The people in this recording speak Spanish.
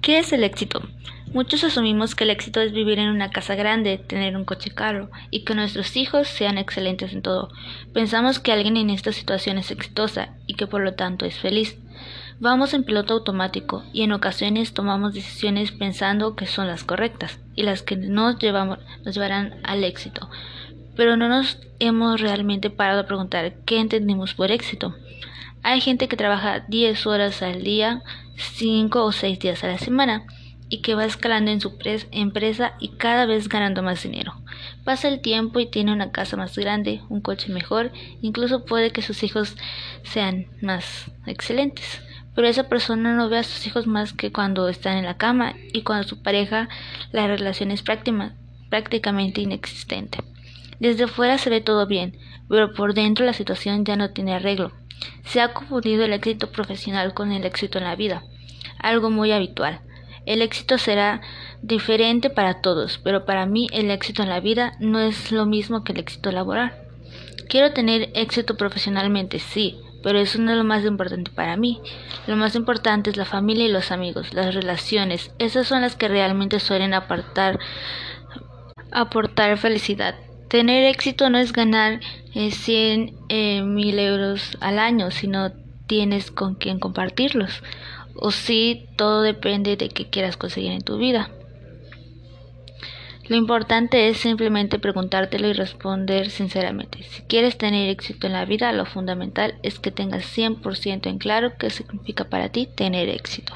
¿Qué es el éxito? Muchos asumimos que el éxito es vivir en una casa grande, tener un coche caro y que nuestros hijos sean excelentes en todo. Pensamos que alguien en esta situación es exitosa y que por lo tanto es feliz. Vamos en piloto automático y en ocasiones tomamos decisiones pensando que son las correctas y las que nos, llevarán al éxito. Pero no nos hemos realmente parado a preguntar qué entendemos por éxito. Hay gente que trabaja 10 horas al día, 5 o 6 días a la semana y que va escalando en su empresa y cada vez ganando más dinero. Pasa el tiempo y tiene una casa más grande, un coche mejor, incluso puede que sus hijos sean más excelentes. Pero esa persona no ve a sus hijos más que cuando están en la cama y cuando su pareja la relación es prácticamente inexistente. Desde fuera se ve todo bien, pero por dentro la situación ya no tiene arreglo. Se ha confundido el éxito profesional con el éxito en la vida, algo muy habitual. El éxito será diferente para todos, pero para mí el éxito en la vida no es lo mismo que el éxito laboral. Quiero tener éxito profesionalmente, sí, pero eso no es lo más importante para mí. Lo más importante es la familia y los amigos, las relaciones. Esas son las que realmente suelen aportar, aportar felicidad. Tener éxito no es ganar 100 eh, mil euros al año, sino tienes con quién compartirlos o si todo depende de qué quieras conseguir en tu vida. Lo importante es simplemente preguntártelo y responder sinceramente. Si quieres tener éxito en la vida, lo fundamental es que tengas 100% en claro qué significa para ti tener éxito.